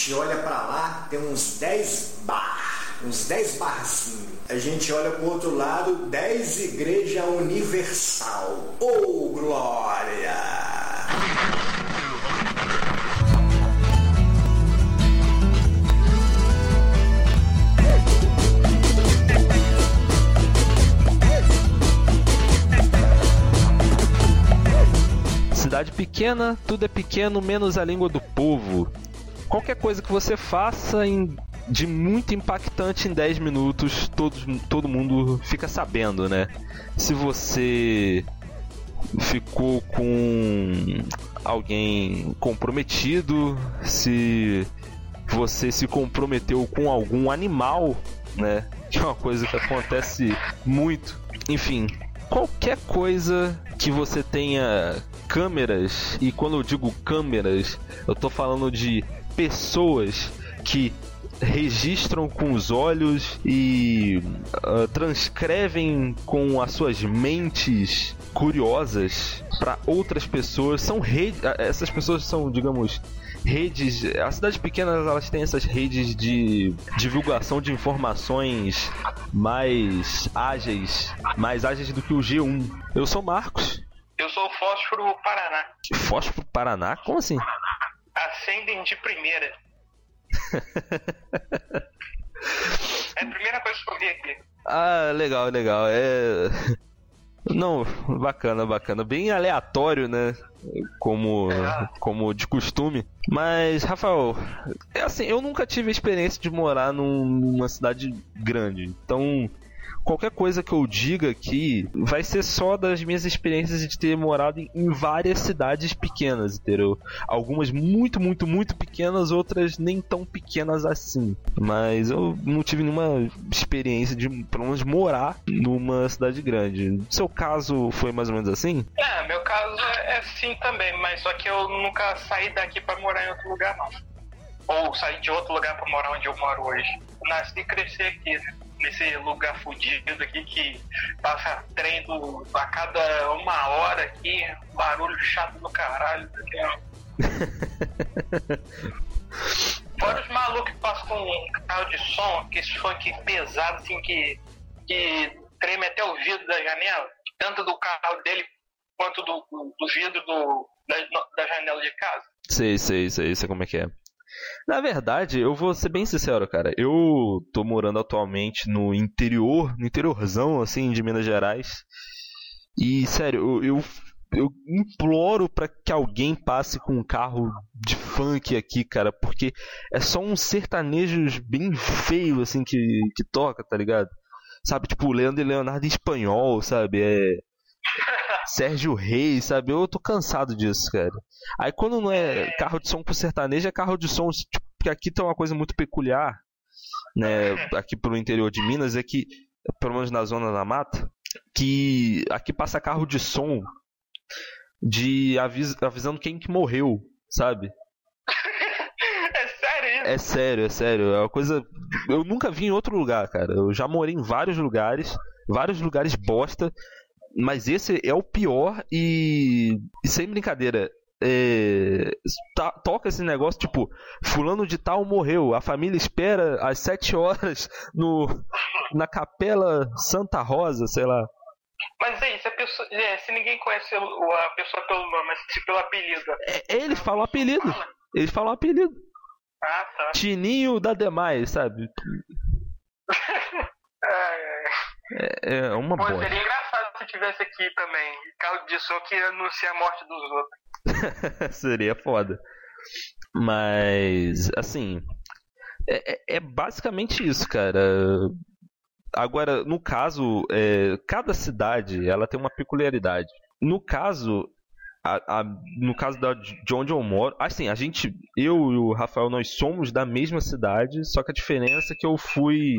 gente olha para lá, tem uns 10 bar, uns 10 barzinhos. A gente olha pro outro lado, 10 Igreja Universal. Oh, glória! cidade pequena, tudo é pequeno, menos a língua do povo. Qualquer coisa que você faça em, de muito impactante em 10 minutos, todos, todo mundo fica sabendo, né? Se você ficou com alguém comprometido, se você se comprometeu com algum animal, né? Que é uma coisa que acontece muito. Enfim, qualquer coisa que você tenha câmeras, e quando eu digo câmeras, eu tô falando de pessoas que registram com os olhos e uh, transcrevem com as suas mentes curiosas para outras pessoas. São redes, essas pessoas são, digamos, redes. As cidades pequenas elas têm essas redes de divulgação de informações mais ágeis, mais ágeis do que o G1. Eu sou Marcos. Eu sou o Fósforo Paraná. Fósforo Paraná? Como assim? Acendem de primeira. é a primeira coisa que eu vi aqui. Ah, legal, legal. É. Não, bacana, bacana. Bem aleatório, né? Como, é. como de costume. Mas, Rafael, é assim, eu nunca tive a experiência de morar num, numa cidade grande. Então, qualquer coisa que eu diga aqui vai ser só das minhas experiências de ter morado em várias cidades pequenas, entendeu? Algumas muito, muito, muito pequenas, outras nem tão pequenas assim. Mas eu não tive nenhuma experiência de, pelo menos, morar numa cidade grande. Seu caso foi mais ou menos assim? É, meu caso é assim também, mas só que eu nunca saí daqui para morar em outro lugar, não. Ou sair de outro lugar para morar onde eu moro hoje. Nasci e cresci aqui, né? Nesse lugar fudido aqui que passa trem do, a cada uma hora aqui, barulho chato do caralho. Aqui, Fora os malucos que passam com carro de som, que esse funk pesado, assim, que, que treme até o vidro da janela, tanto do carro dele quanto do, do, do vidro do, da, da janela de casa. Sei, sei, sei, sei como é que é. Na verdade, eu vou ser bem sincero, cara. Eu tô morando atualmente no interior, no interiorzão, assim, de Minas Gerais. E, sério, eu, eu, eu imploro para que alguém passe com um carro de funk aqui, cara, porque é só um sertanejo bem feio, assim, que, que toca, tá ligado? Sabe, tipo, Leandro e Leonardo em espanhol, sabe? É. Sérgio Reis, sabe? Eu tô cansado disso, cara. Aí quando não é carro de som com sertanejo, é carro de som. Tipo, porque aqui tem uma coisa muito peculiar, né? Aqui pro interior de Minas, é que, pelo menos na zona da mata, que aqui passa carro de som de avis avisando quem que morreu, sabe? É sério? É sério, é sério. É uma coisa. Eu nunca vi em outro lugar, cara. Eu já morei em vários lugares, vários lugares bosta mas esse é o pior e, e sem brincadeira. É, tá, toca esse negócio tipo fulano de tal morreu a família espera às 7 horas no na capela Santa Rosa sei lá mas aí, se, a pessoa, é, se ninguém conhece a pessoa pelo nome, mas se pelo apelido. É, eles falam apelido. Eles falam apelido. Ah, tá. Tininho da demais, sabe? é, é uma Pô, boa. Seria tivesse aqui também. Carro de som que anuncia a morte dos outros. Seria foda. Mas, assim. É, é, é, basicamente isso, cara. Agora, no caso, é, cada cidade ela tem uma peculiaridade. No caso, a, a, no caso da, de onde eu moro, assim, a gente, eu e o Rafael, nós somos da mesma cidade, só que a diferença é que eu fui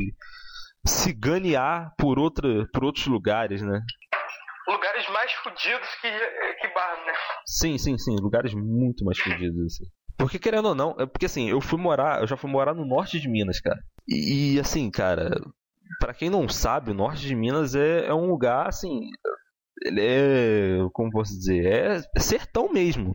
ciganear por, outra, por outros lugares, né? Lugares mais fodidos que, que bar, né? Sim, sim, sim. Lugares muito mais fodidos, assim. Porque querendo ou não, é porque assim, eu fui morar, eu já fui morar no norte de Minas, cara. E, e assim, cara, para quem não sabe, o norte de Minas é, é um lugar assim, ele é, como posso dizer, é sertão mesmo.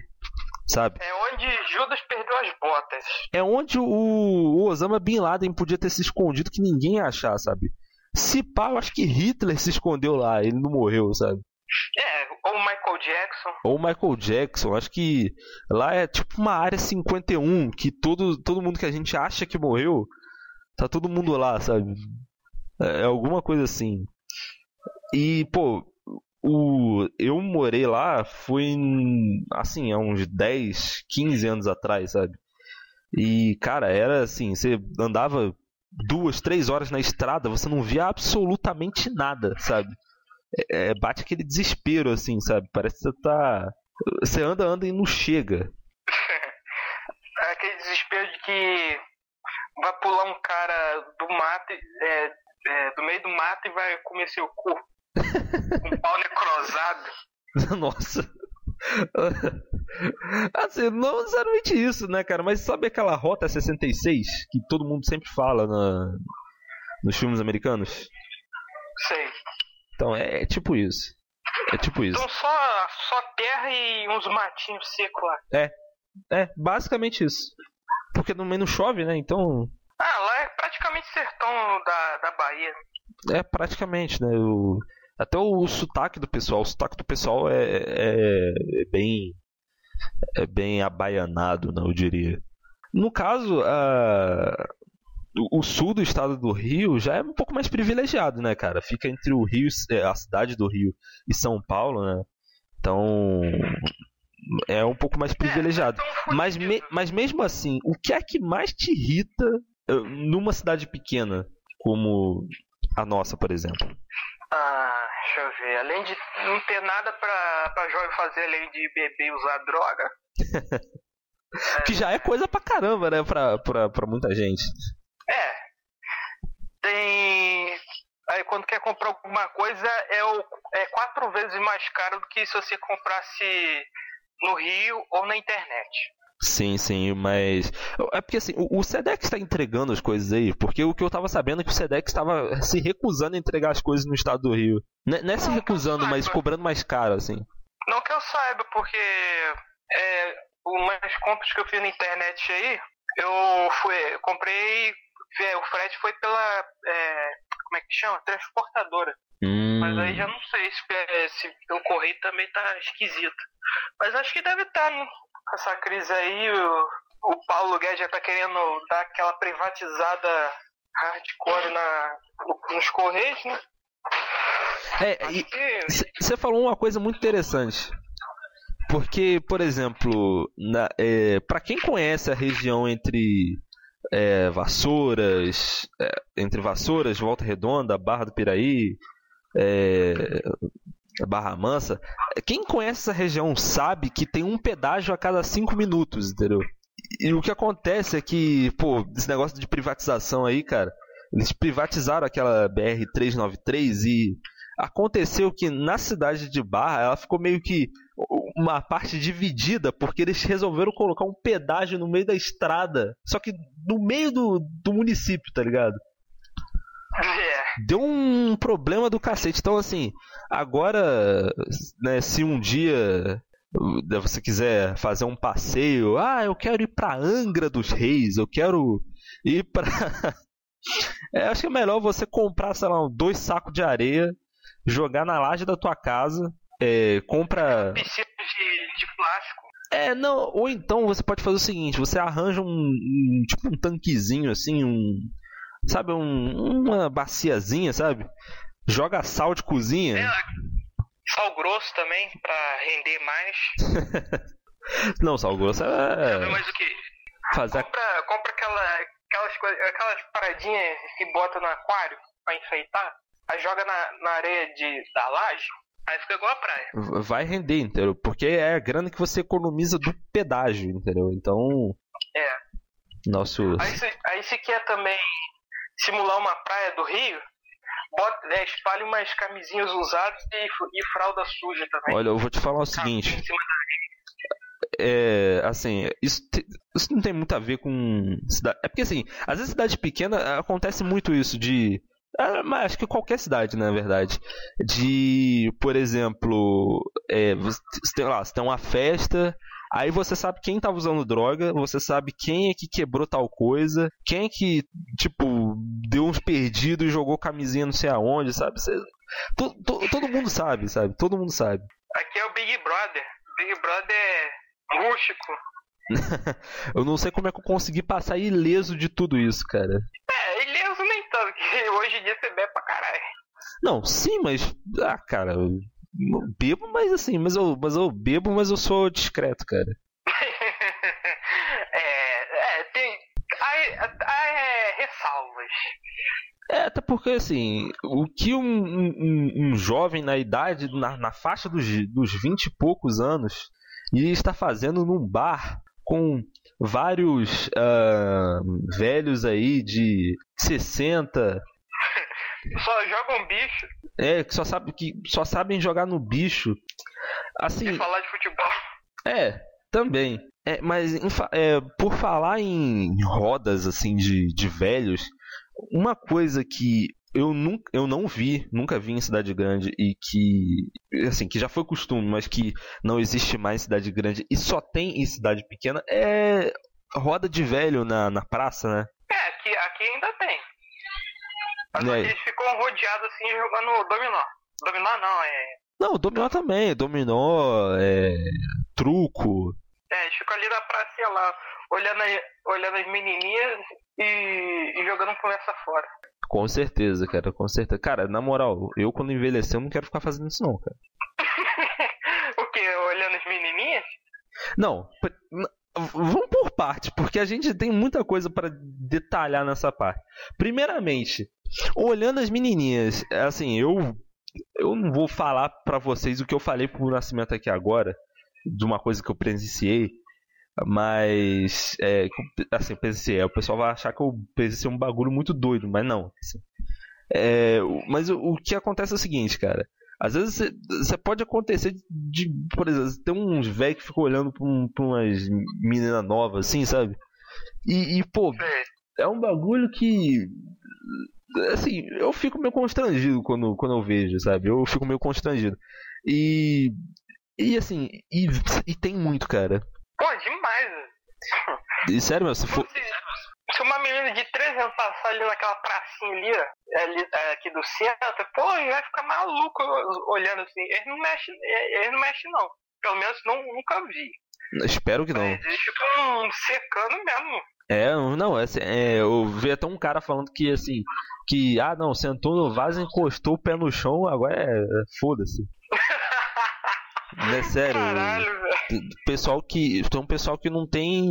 sabe? É onde Judas perdeu as botas. É onde o, o Osama Bin Laden podia ter se escondido que ninguém ia achar, sabe? Se pá, eu acho que Hitler se escondeu lá, ele não morreu, sabe? Michael Jackson. Ou Michael Jackson, acho que lá é tipo uma área 51, que todo, todo mundo que a gente acha que morreu, tá todo mundo lá, sabe? É, é alguma coisa assim. E, pô, o, eu morei lá foi assim, há uns 10, 15 anos atrás, sabe? E, cara, era assim, você andava duas, três horas na estrada, você não via absolutamente nada, sabe? É, é, bate aquele desespero, assim, sabe? Parece que você tá. Você anda, anda e não chega. é aquele desespero de que vai pular um cara do mato, é, é, do meio do mato e vai comer seu corpo. um pau necrosado. Nossa. assim, não necessariamente isso, né, cara? Mas sabe aquela Rota 66 que todo mundo sempre fala na, nos filmes americanos? Sei. Então é, é, tipo isso. É tipo isso. Então só, só terra e uns matinhos secos lá. É. É, basicamente isso. Porque no meio não chove, né? Então. Ah, lá é praticamente sertão da, da Bahia. É, praticamente, né? O, até o, o sotaque do pessoal. O sotaque do pessoal é, é, é bem. É bem abaianado, não, né, eu diria. No caso, a, o sul do estado do Rio já é um pouco mais privilegiado, né, cara? Fica entre o Rio, é, a cidade do Rio e São Paulo, né? Então é um pouco mais privilegiado. É, mas, me, mas mesmo assim, o que é que mais te irrita eh, numa cidade pequena como a nossa, por exemplo? Ah, deixa eu ver. Além de não ter nada pra, pra jovem fazer além de beber e usar droga. que já é coisa pra caramba, né? Pra, pra, pra muita gente. É. Tem. Aí quando quer comprar alguma coisa é, o, é quatro vezes mais caro do que se você comprasse no Rio ou na internet. Sim, sim, mas. É porque assim, o, Sedex está entregando as coisas aí, porque o que eu tava sabendo é que o Sedex estava se recusando a entregar as coisas no estado do Rio. Não, não é se recusando, mas cobrando mais caro, assim. Não que eu saiba, porque é, umas compras que eu fiz na internet aí, eu fui, eu comprei o frete foi pela. É, como é que chama? Transportadora. Hum. Mas aí já não sei se, é, se pelo correio também tá esquisito. Mas acho que deve estar, tá, né? Com essa crise aí, o, o Paulo Guedes já tá querendo dar aquela privatizada hardcore na, nos correios, né? É, você falou uma coisa muito interessante. Porque, por exemplo, é, para quem conhece a região entre é, Vassouras, é, entre Vassouras, Volta Redonda, Barra do Piraí, é, Barra Mansa. Quem conhece essa região sabe que tem um pedágio a cada cinco minutos, entendeu? E o que acontece é que, pô, esse negócio de privatização aí, cara, eles privatizaram aquela BR-393 e aconteceu que na cidade de Barra ela ficou meio que uma parte dividida porque eles resolveram colocar um pedágio no meio da estrada, só que no meio do, do município, tá ligado? É. Deu um problema do cacete. Então, assim, agora, né, se um dia você quiser fazer um passeio, ah, eu quero ir pra Angra dos Reis, eu quero ir pra. é, acho que é melhor você comprar, sei lá, dois sacos de areia, jogar na laje da tua casa, é, compra. Piscina de, de plástico. É, não, ou então você pode fazer o seguinte, você arranja um, um tipo um tanquezinho assim, um sabe, um, uma baciazinha, sabe? Joga sal de cozinha. É, sal grosso também, pra render mais. Não, sal grosso é. Sabe mais o que? Fazer... Compra, compra aquela, aquelas, coisas, aquelas paradinhas que bota no aquário pra enfeitar, aí joga na, na areia de, da laje, Aí fica igual a praia. Vai render, entendeu? Porque é a grana que você economiza do pedágio, entendeu? Então. É. Nosso. Aí se, aí se quer também simular uma praia do Rio, bota, é, espalhe umas camisinhas usadas e, e fralda suja também. Olha, eu vou te falar o seguinte. É, assim, isso, isso não tem muito a ver com cidade. É porque assim, às vezes cidade pequena acontece muito isso de mas acho que qualquer cidade, na verdade. De, por exemplo, é, você, tem, lá, você tem uma festa, Aí você sabe quem tá usando droga, você sabe quem é que quebrou tal coisa, quem é que, tipo, deu uns perdidos e jogou camisinha não sei aonde, sabe? Você, to, to, todo mundo sabe, sabe? Todo mundo sabe. Aqui é o Big Brother. Big Brother é rústico. eu não sei como é que eu consegui passar ileso de tudo isso, cara. É, ileso nem tanto, que hoje em dia você bebe pra caralho. Não, sim, mas. Ah, cara, eu bebo, mas assim, mas eu, mas eu bebo, mas eu sou discreto, cara. é, é, tem. Há, há é, ressalvas. É, até porque assim, o que um, um, um jovem na idade, na, na faixa dos, dos 20 e poucos anos, iria estar fazendo num bar com vários uh, velhos aí de 60. Só jogam bicho. É, que só, sabe, que só sabem jogar no bicho. Assim. E falar de futebol. É, também. É, mas é, por falar em rodas assim de, de velhos, uma coisa que eu, nunca, eu não vi, nunca vi em cidade grande e que, assim, que já foi costume, mas que não existe mais em cidade grande e só tem em cidade pequena é roda de velho na, na praça, né? É, aqui, aqui ainda tem. Mas é. eles ficam rodeados assim jogando dominó. Dominó não, é. Não, dominó também, dominó, é. truco. É, eles ficam ali na praça lá, olhando, olhando as menininhas e, e jogando conversa fora. Com certeza, cara, com certeza. Cara, na moral, eu quando envelhecer eu não quero ficar fazendo isso não, cara. o que? Olhando as menininhas? Não, vamos por parte, porque a gente tem muita coisa para detalhar nessa parte. Primeiramente, olhando as menininhas, assim, eu eu não vou falar para vocês o que eu falei pro Nascimento aqui agora, de uma coisa que eu presenciei, mas, é, assim, é, o pessoal vai achar que eu pensei um bagulho muito doido, mas não. Assim, é, mas o, o, que acontece é o seguinte, cara. Às vezes você pode acontecer de, por exemplo, tem uns velhos que ficam olhando pra, um, pra umas meninas novas, assim, sabe? E, e, pô, é um bagulho que. Assim, eu fico meio constrangido quando, quando eu vejo, sabe? Eu fico meio constrangido. E. E assim, e, e tem muito, cara. Pô, demais. E sério, meu, se for. Se, uma menina de 13 anos passar ali naquela pracinha ali, ali é, aqui do centro, pô, ele vai ficar maluco olhando assim. Eles não mexem, eles não mexem não. Pelo menos não, nunca vi. Espero que não. Eles ficam secando mesmo. É, não, é, é, eu vi até um cara falando que assim, que, ah não, sentou no vaso, encostou o pé no chão, agora é, é foda-se. É sério. Caralho, pessoal que. Tem um pessoal que não tem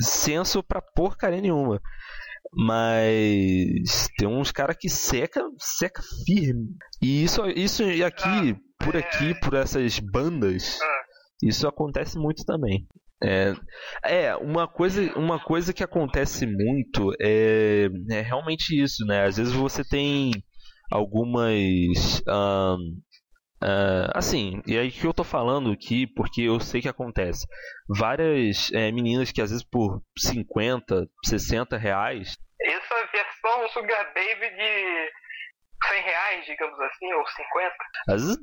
senso pra porcaria nenhuma. Mas tem uns caras que seca, seca firme. E isso, isso aqui, ah, por aqui, por essas bandas, ah. isso acontece muito também. É, é uma coisa, uma coisa que acontece muito é, é realmente isso, né? Às vezes você tem algumas um, Uh, assim, e aí que eu tô falando aqui, porque eu sei que acontece. Várias é, meninas que às vezes por 50, 60 reais. Essa versão Sugar Baby de 100 reais, digamos assim, ou 50. Às vezes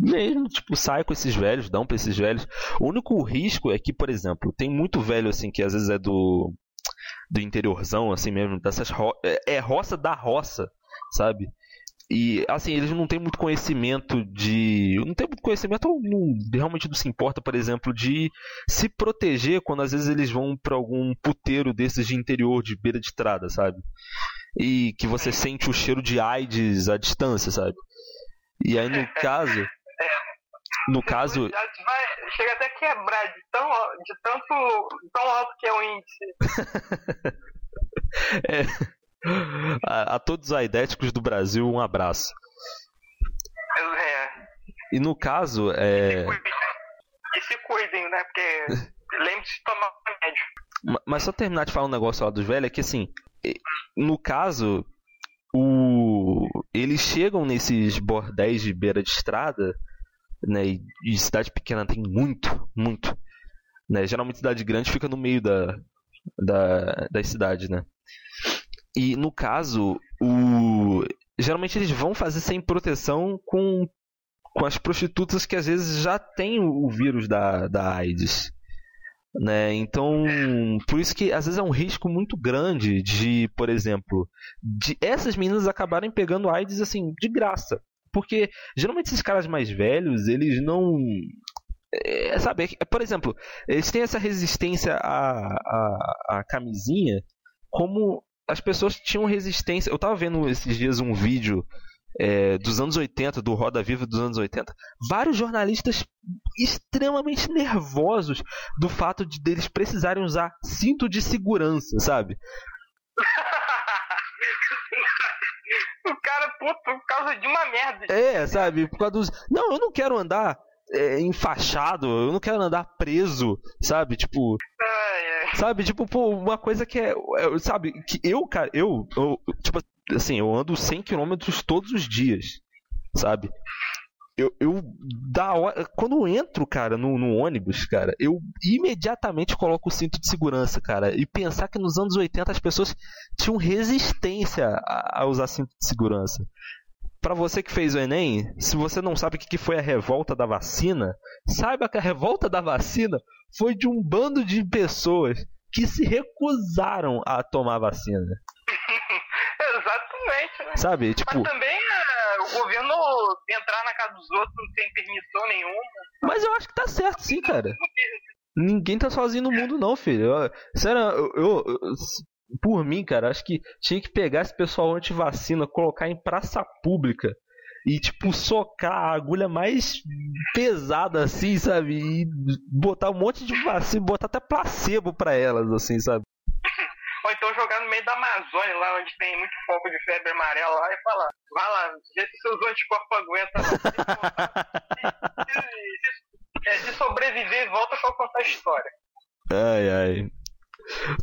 mesmo, tipo, sai com esses velhos, dão pra esses velhos. O único risco é que, por exemplo, tem muito velho assim que às vezes é do do interiorzão, assim mesmo, dessas ro é, é roça da roça, sabe? E, assim, eles não têm muito conhecimento de. Não tem muito conhecimento, ou não, realmente não se importa, por exemplo, de se proteger quando às vezes eles vão para algum puteiro desses de interior, de beira de estrada, sabe? E que você sente o cheiro de AIDS à distância, sabe? E aí, no caso. No caso. Vai, chega até a quebrar de, tão, de tanto. tão alto que é o índice. é. A, a, todos os aidéticos do Brasil, um abraço. É. E no caso, é. E se cuidem, né? Porque lembre-se de tomar remédio. Mas só terminar de falar um negócio lá dos velhos, é que assim, no caso, o... eles chegam nesses bordéis de beira de estrada, né? E, e cidade pequena tem muito, muito. Né? Geralmente cidade grande fica no meio da, da, das cidades, né? E no caso, o geralmente eles vão fazer sem proteção com com as prostitutas que às vezes já têm o vírus da, da AIDS. Né? Então, por isso que às vezes é um risco muito grande de, por exemplo, de essas meninas acabarem pegando AIDS assim de graça. Porque geralmente esses caras mais velhos, eles não é, sabe, é, por exemplo, eles têm essa resistência à, à, à camisinha como as pessoas tinham resistência. Eu tava vendo esses dias um vídeo é, dos anos 80, do Roda Viva dos anos 80, vários jornalistas extremamente nervosos do fato de deles precisarem usar cinto de segurança, sabe? o cara, puto, por causa de uma merda. É, sabe? Por causa dos. Não, eu não quero andar é, enfaixado, eu não quero andar preso, sabe? Tipo. Sabe? Tipo, pô, uma coisa que é. é sabe? Que eu, cara, eu, eu. Tipo assim, eu ando 100 km todos os dias, sabe? Eu, eu da hora, quando eu entro, cara, no, no, ônibus, cara, eu imediatamente coloco o cinto de segurança, cara. E pensar que nos anos 80 as pessoas tinham resistência a, a usar cinto de segurança. Para você que fez o Enem, se você não sabe o que foi a revolta da vacina, saiba que a revolta da vacina foi de um bando de pessoas que se recusaram a tomar vacina. Exatamente, né? Sabe? Tipo... Mas também uh, o governo entrar na casa dos outros tem permissão nenhuma. Mas eu acho que tá certo, sim, cara. Ninguém tá sozinho no mundo, não, filho. Eu, sério, eu, eu, por mim, cara, acho que tinha que pegar esse pessoal anti-vacina, colocar em praça pública e, tipo, socar a agulha mais pesada, assim, sabe? E botar um monte de vacina, botar até placebo pra elas, assim, sabe? Ou então jogar no meio da Amazônia, lá onde tem muito foco de febre amarela, lá e falar: vai lá, vê se seus anticorpos aguentam. Se, se, se, é, se, sobreviver, volta pra contar a história. Ai, ai.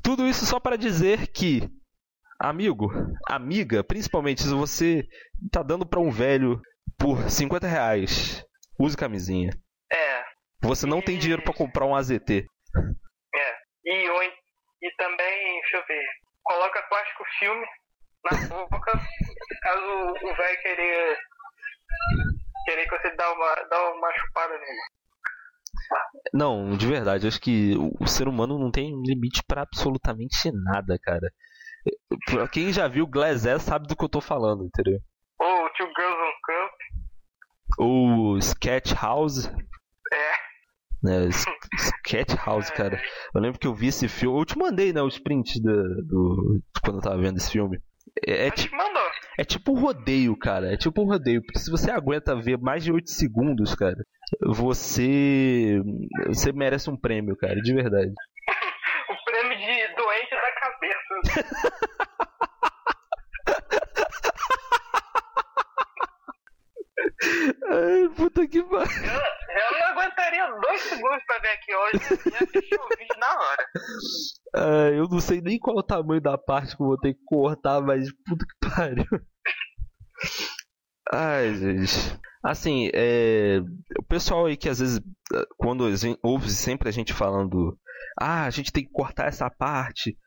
Tudo isso só para dizer que, amigo, amiga, principalmente se você tá dando para um velho por 50 reais, use camisinha. É. Você não e... tem dinheiro para comprar um AZT. É. E, e também, deixa eu ver, coloca plástico filme na boca, caso o velho querer, querer que você dá uma, dá uma chupada nele. Não, de verdade, acho que o ser humano não tem limite para absolutamente nada, cara. Pra quem já viu Glass S sabe do que eu tô falando, entendeu? Ou Two Girls on Cup. Ou Sketch House. É. Né, Sketch House, é. cara. Eu lembro que eu vi esse filme. Eu te mandei, né, os prints do, do quando eu tava vendo esse filme. É, é, tipo, é tipo rodeio, cara. É tipo rodeio. Porque se você aguenta ver mais de 8 segundos, cara, você. Você merece um prêmio, cara, de verdade. o prêmio de doente da cabeça. Ai, puta que pariu. Eu, eu, não aguentaria dois segundos pra ver aqui hoje e assistir o vídeo na hora. Eu não sei nem qual é o tamanho da parte que eu vou ter que cortar, mas puta que pariu. Ai, gente. Assim, é, o pessoal aí que às vezes, quando ouve sempre a gente falando, ah, a gente tem que cortar essa parte,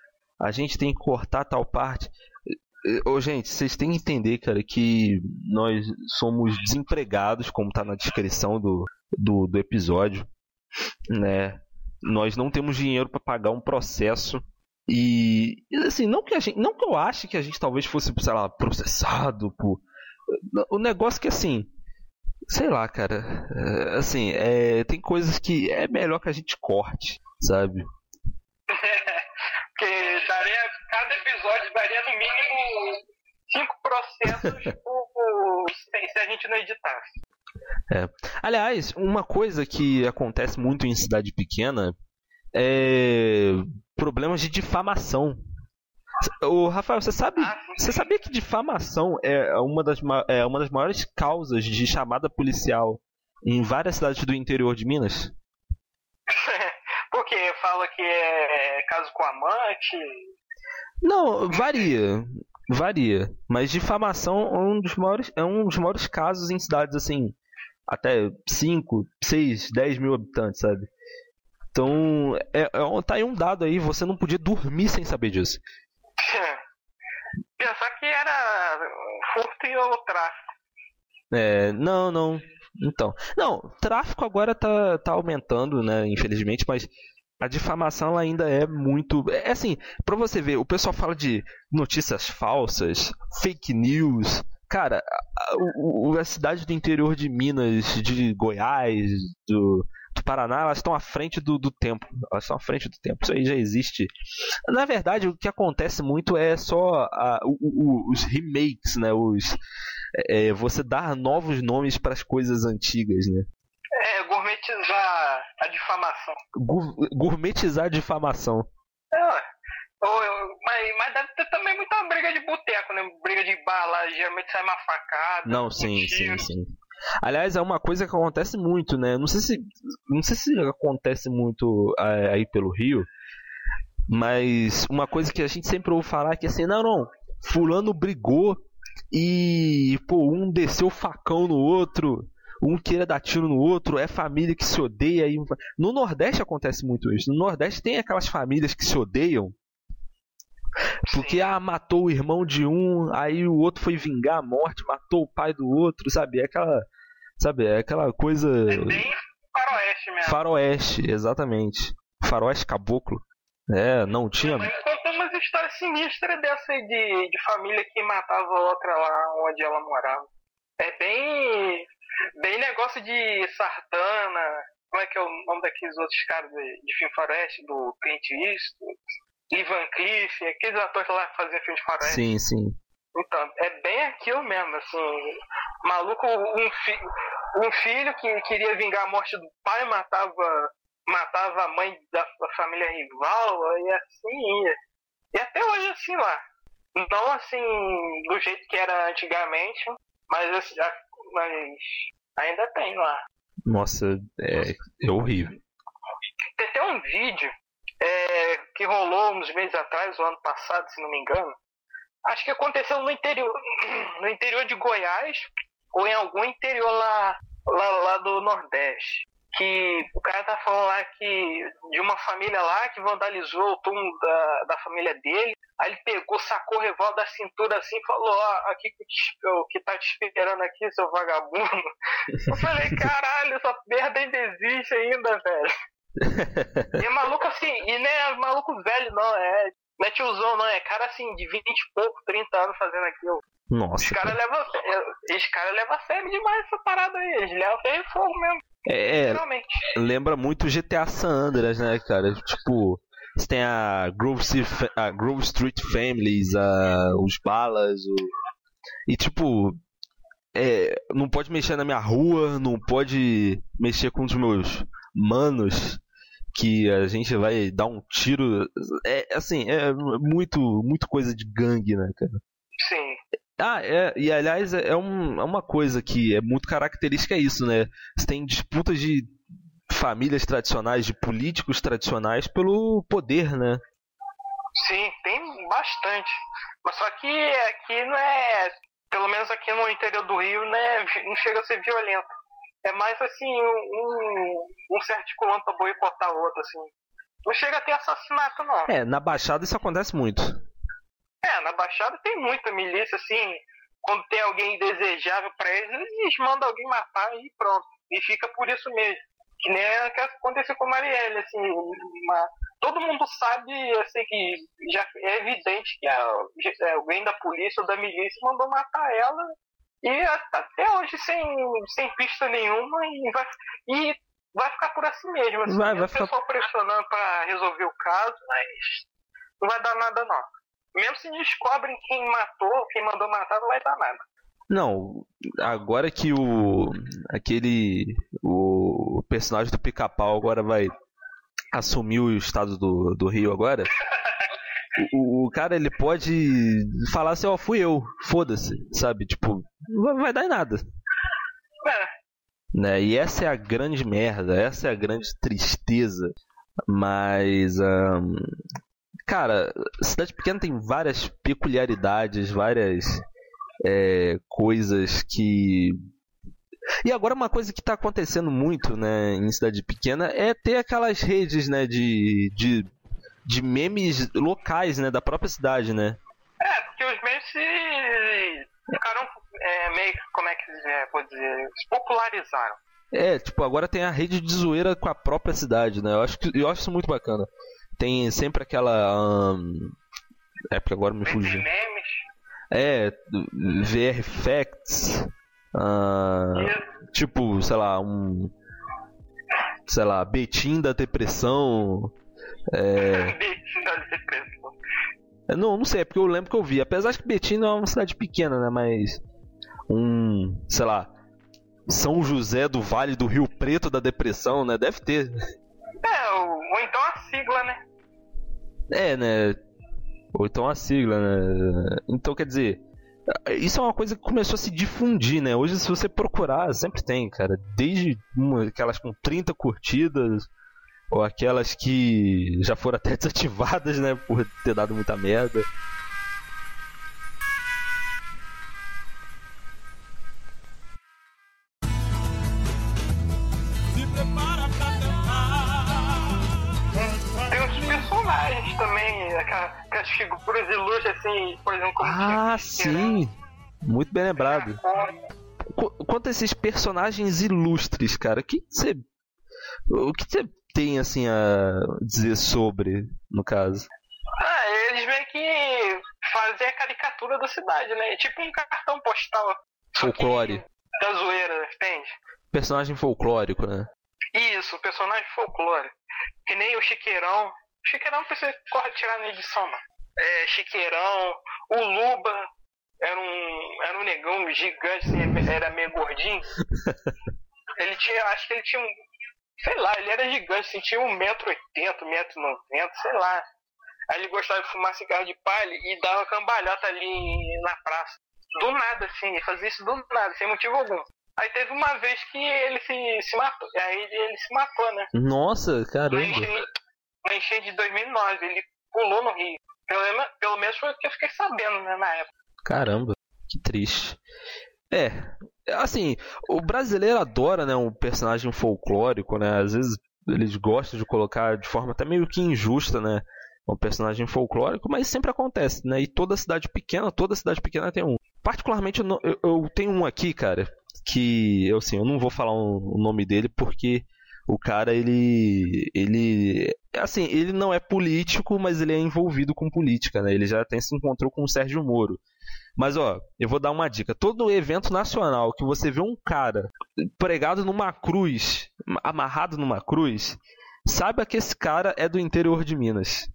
a gente tem que cortar tal parte. Ô, gente, vocês têm que entender, cara, que nós somos desempregados, como tá na descrição do, do, do episódio, né? Nós não temos dinheiro para pagar um processo e assim, não que a gente, não que eu ache que a gente talvez fosse, sei lá, processado por o negócio que assim, Sei lá, cara. É, assim, é, tem coisas que é melhor que a gente corte, sabe? Porque daria, cada episódio daria no mínimo cinco processos se a gente não editasse. É. Aliás, uma coisa que acontece muito em cidade pequena é problemas de difamação. O Rafael, você sabe, ah, você sabia que difamação é uma das, é uma das maiores causas de chamada policial em várias cidades do interior de Minas? Porque fala que é caso com amante. Não, varia, varia. Mas difamação é um dos maiores, é um dos maiores casos em cidades assim, até 5, 6, 10 mil habitantes, sabe? Então, é, é, tá aí um dado aí, você não podia dormir sem saber disso. Pensar que era furto e o tráfico. É, não, não. Então, não, tráfico agora tá, tá aumentando, né, infelizmente, mas a difamação ainda é muito. É assim, pra você ver, o pessoal fala de notícias falsas, fake news. Cara, a, a, a cidade do interior de Minas, de Goiás, do, do Paraná, elas estão à frente do, do tempo. Elas estão à frente do tempo. Isso aí já existe. Na verdade, o que acontece muito é só a, o, o, os remakes, né? Os, é, você dar novos nomes para as coisas antigas, né? É, gourmetizar a difamação. Gur, gourmetizar a difamação. É, mas, mas deve ter também muita briga de boteco, né? Briga de bala, geralmente sai uma facada. Não, sim, um sim, sim. Aliás, é uma coisa que acontece muito, né? Não sei se, não sei se acontece muito é, aí pelo Rio, mas uma coisa que a gente sempre ouve falar é que assim, não, não, fulano brigou e pô, um desceu facão no outro, um queira dar tiro no outro, é família que se odeia. E... No Nordeste acontece muito isso. No Nordeste tem aquelas famílias que se odeiam porque, ah, matou o irmão de um, aí o outro foi vingar a morte, matou o pai do outro, sabe? É aquela. Sabe, é aquela coisa. É bem faroeste mesmo. Faroeste, exatamente. Faroeste caboclo. É, não tinha. Mas contou umas histórias sinistras dessa aí de, de família que matava outra lá onde ela morava. É bem. Bem negócio de Sartana. Como é que é o nome daqueles outros caras de, de filme faroeste? Do Clint Eastwood? Ivan Cliff, aqueles atores lá que faziam filmes faroeste. Sim, sim. Então, é bem aquilo mesmo, assim. Maluco, um, fi um filho que queria vingar a morte do pai matava, matava a mãe da, da família rival, e assim ia. E até hoje assim lá. Não assim, do jeito que era antigamente, mas, assim, mas ainda tem lá. Nossa, é, é horrível. Tem até um vídeo é, que rolou uns meses atrás, o ano passado, se não me engano. Acho que aconteceu no interior, no interior de Goiás ou em algum interior lá, lá, lá do Nordeste. Que o cara tá falando lá que de uma família lá que vandalizou o túmulo da, da família dele. Aí ele pegou, sacou o revólver da cintura assim e falou: Ó, oh, aqui te, que tá te esperando aqui, seu vagabundo. Eu falei: caralho, essa merda ainda existe ainda, velho e é maluco assim, e não é maluco velho, não, é. Não é tiozão, não, é cara assim, de 20 e pouco, 30 anos fazendo aquilo. Nossa. Os caras levam esse cara leva sério demais essa parada aí. Eles levam ferro e fogo mesmo. É, é lembra muito GTA San Andreas, né, cara? Tipo, você tem a Grove, a Grove Street Families, a, os balas, o... e tipo, é, não pode mexer na minha rua, não pode mexer com os meus manos que a gente vai dar um tiro. É assim, é muito, muito coisa de gangue, né, cara? Sim. Ah, é, e aliás, é, um, é uma coisa que é muito característica é isso, né? Você tem disputas de famílias tradicionais, de políticos tradicionais pelo poder, né? Sim, tem bastante. Mas só que aqui não é. Pelo menos aqui no interior do Rio, né, não chega a ser violento. É mais assim, um, um se articulando pra boicotar o outro, assim. Não chega a ter assassinato, não. É, na Baixada isso acontece muito. É, na Baixada tem muita milícia, assim. Quando tem alguém desejável para eles, eles mandam alguém matar e pronto. E fica por isso mesmo. Que nem é aconteceu com a Marielle, assim. Uma... Todo mundo sabe, assim, que já é evidente que a... alguém da polícia ou da milícia mandou matar ela e até hoje sem, sem pista nenhuma e vai, e vai ficar por assim mesmo. Assim, vai, vai o pessoal ficar... pressionando para resolver o caso, mas não vai dar nada não. Mesmo se descobrem quem matou, quem mandou matar, não vai dar nada. Não, agora que o aquele o personagem do Pica-Pau agora vai assumir o estado do, do Rio agora, o, o, cara ele pode falar assim, ó, oh, fui eu, foda-se, sabe? Tipo, não vai dar em nada. É. Né? E essa é a grande merda, essa é a grande tristeza. Mas, um, cara, cidade pequena tem várias peculiaridades, várias é, coisas que e agora uma coisa que está acontecendo muito, né, em cidade pequena é ter aquelas redes, né, de, de de memes locais, né? Da própria cidade, né? É, porque os memes se ficaram é, meio que, como é que é, vou dizer, popularizaram. É, tipo, agora tem a rede de zoeira com a própria cidade, né? Eu acho, que, eu acho isso muito bacana. Tem sempre aquela. É porque agora me fugiu. memes. É, VR Facts. Uh, tipo, sei lá, um. Sei lá, Betim da Depressão. É... Não, não sei, é porque eu lembro que eu vi. Apesar de que Betim não é uma cidade pequena, né? Mas. Um. Sei lá. São José do Vale do Rio Preto da Depressão, né? Deve ter. É, ou, ou então a sigla, né? É, né? Ou então a sigla, né? Então quer dizer. Isso é uma coisa que começou a se difundir, né? Hoje, se você procurar, sempre tem, cara. Desde uma, aquelas com 30 curtidas, ou aquelas que já foram até desativadas, né? Por ter dado muita merda. aquelas figuras ilustres, assim, por exemplo, como Ah, sim! Muito bem lembrado. Quanto a esses personagens ilustres, cara, que você. O que você tem, assim, a dizer sobre, no caso? Ah, eles meio que fazem a caricatura da cidade, né? Tipo um cartão postal. Folclore. Da zoeira, entende? Personagem folclórico, né? Isso, personagem folclórico. Que nem o Chiqueirão. Chiqueirão você corre tirar na edição, mano. É, Chiqueirão, o Luba era um, era um negão gigante, assim, era meio gordinho. ele tinha, acho que ele tinha um, sei lá, ele era gigante, tinha 1,80m, 1,90m, sei lá. Aí ele gostava de fumar cigarro de palha e dava cambalhota ali na praça. Do nada, assim, ele fazia isso do nada, sem motivo algum. Aí teve uma vez que ele se, se matou, aí ele se matou, né? Nossa, caramba na enchente de 2009. Ele pulou no rio. Pelo, pelo menos foi o que eu fiquei sabendo né, na época. Caramba, que triste. É, assim, o brasileiro adora, né, um personagem folclórico, né? Às vezes eles gostam de colocar de forma até meio que injusta, né? Um personagem folclórico, mas sempre acontece, né? E toda cidade pequena, toda cidade pequena tem um. Particularmente eu, eu, tenho um aqui, cara, que eu assim, eu não vou falar o nome dele porque o cara ele ele assim ele não é político mas ele é envolvido com política né ele já tem se encontrou com o Sérgio Moro mas ó eu vou dar uma dica todo evento nacional que você vê um cara pregado numa cruz amarrado numa cruz saiba que esse cara é do interior de Minas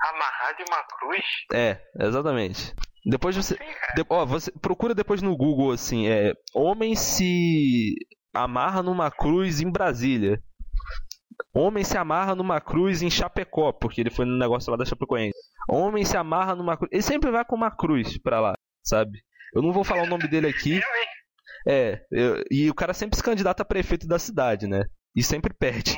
amarrado em uma cruz é exatamente depois você, de, ó, você procura depois no Google assim é homem se amarra numa cruz em Brasília. Homem se amarra numa cruz em Chapecó, porque ele foi no negócio lá da Chapecoense. Homem se amarra numa cruz. Ele sempre vai com uma cruz pra lá, sabe? Eu não vou falar o nome dele aqui. É, eu, e o cara sempre se candidata a prefeito da cidade, né? E sempre perde.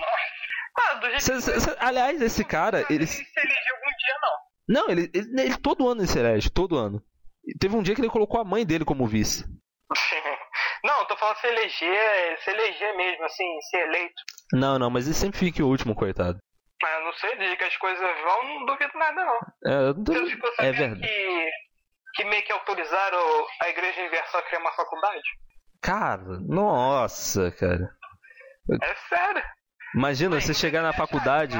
Ah, cê, cê, cê, aliás, esse cara. Ele, ele se elege algum dia, não. Não, ele, ele, ele, todo ano ele se elege, todo ano. E teve um dia que ele colocou a mãe dele como vice. Não, tô falando se eleger, se eleger mesmo, assim, ser eleito. Não, não, mas ele sempre fica o último, coitado. Ah, não sei, desde que as coisas vão, não duvido nada, não. É, duvido. Você é verdade. Que, que meio que autorizaram a Igreja Universal a criar uma faculdade? Cara, nossa, cara. É sério. Imagina você chegar na faculdade.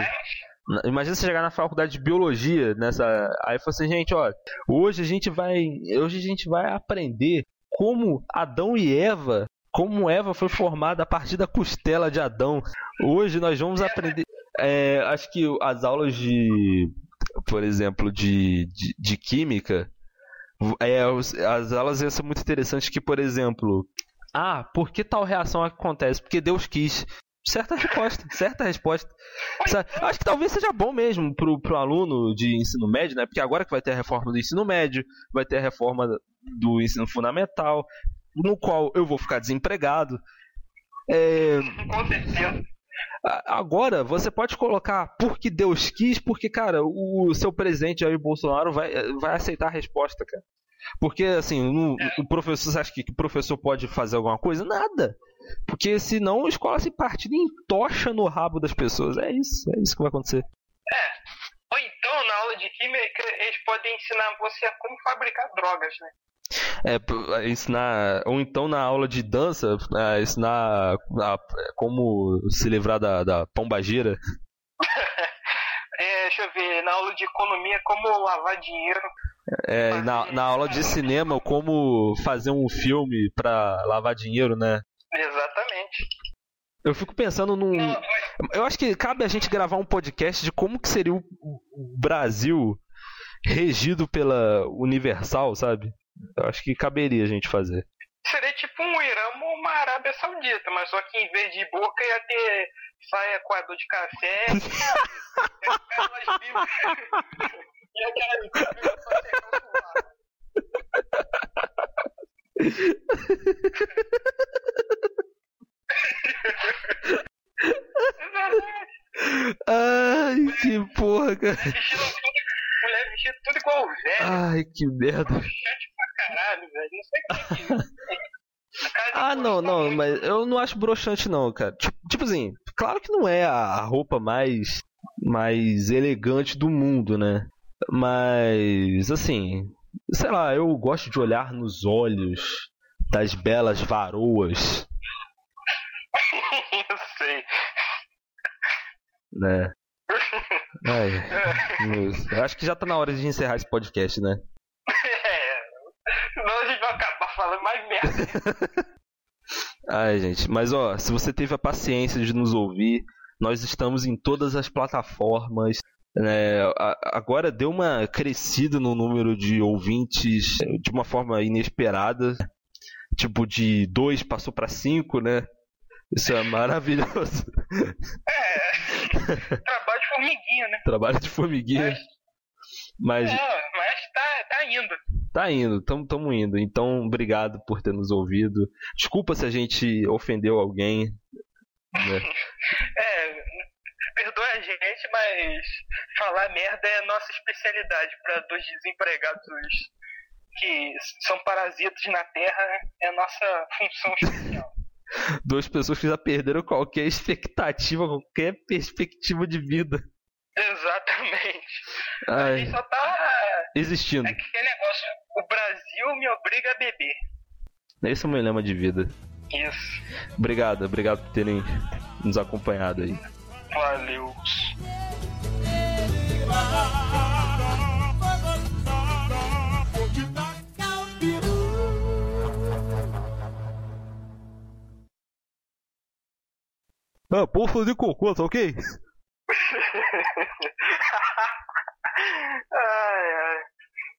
Imagina você chegar na faculdade de biologia nessa. Aí você assim, gente, ó, hoje a gente vai. Hoje a gente vai aprender como Adão e Eva, como Eva foi formada a partir da costela de Adão. Hoje nós vamos aprender. É, acho que as aulas de, por exemplo, de, de, de química, é, as aulas iam ser muito interessantes que, por exemplo, ah, por que tal reação acontece? Porque Deus quis. Certa resposta, certa resposta. Acho que talvez seja bom mesmo pro, pro aluno de ensino médio, né? Porque agora que vai ter a reforma do ensino médio, vai ter a reforma do ensino fundamental, no qual eu vou ficar desempregado. É... Com certeza. Agora, você pode colocar porque Deus quis, porque, cara, o seu presidente aí, Bolsonaro, vai, vai aceitar a resposta, cara. Porque, assim, no, o professor, você acha que o professor pode fazer alguma coisa? Nada. Porque senão a escola se partida em tocha no rabo das pessoas. É isso, é isso que vai acontecer. É. Ou então, na aula de química, eles podem ensinar você a como fabricar drogas, né? É, ensinar. Ou então na aula de dança, é, ensinar a, como se livrar da, da pombagira. é, deixa eu ver, na aula de economia, como lavar dinheiro. É, na, na aula de cinema, como fazer um filme pra lavar dinheiro, né? Exatamente. Eu fico pensando num. Eu acho que cabe a gente gravar um podcast de como que seria o Brasil regido pela Universal, sabe? Eu acho que caberia a gente fazer. Seria tipo um Irã ou uma Arábia Saudita, mas só que em vez de boca ia ter saia coador de café e bíblias Ai, que porra, cara. Mulher vestida tudo igual velho. Ai, que merda. Caralho, velho. Não sei que Ah, não, não, mas eu não acho broxante não, cara. Tipo, tipo assim, claro que não é a roupa mais mais elegante do mundo, né? Mas assim, sei lá, eu gosto de olhar nos olhos das belas varoas. eu sei. Né? Ai, eu acho que já tá na hora de encerrar esse podcast, né? É. Senão a gente vai mais merda. Ai, gente, mas ó, se você teve a paciência de nos ouvir, nós estamos em todas as plataformas. Né? Agora deu uma crescida no número de ouvintes de uma forma inesperada. Tipo, de 2 passou para 5, né? Isso é maravilhoso. É. Trabalho de formiguinha, né? Trabalho de formiguinha. Mas. Mas, é, mas tá, tá indo. Tá indo, tamo, tamo indo. Então, obrigado por ter nos ouvido. Desculpa se a gente ofendeu alguém. Né? É, perdoa a gente, mas falar merda é nossa especialidade para dois desempregados que são parasitas na Terra, é a nossa função especial. Duas pessoas que já perderam qualquer expectativa, qualquer perspectiva de vida. Exatamente. Ai. A gente só tá. Existindo. É aquele negócio, o Brasil me obriga a beber. Esse é o meu lema de vida. Isso. Obrigado, obrigado por terem nos acompanhado aí. Valeu. Ah, poço de cocô, tá ok? ai, ai.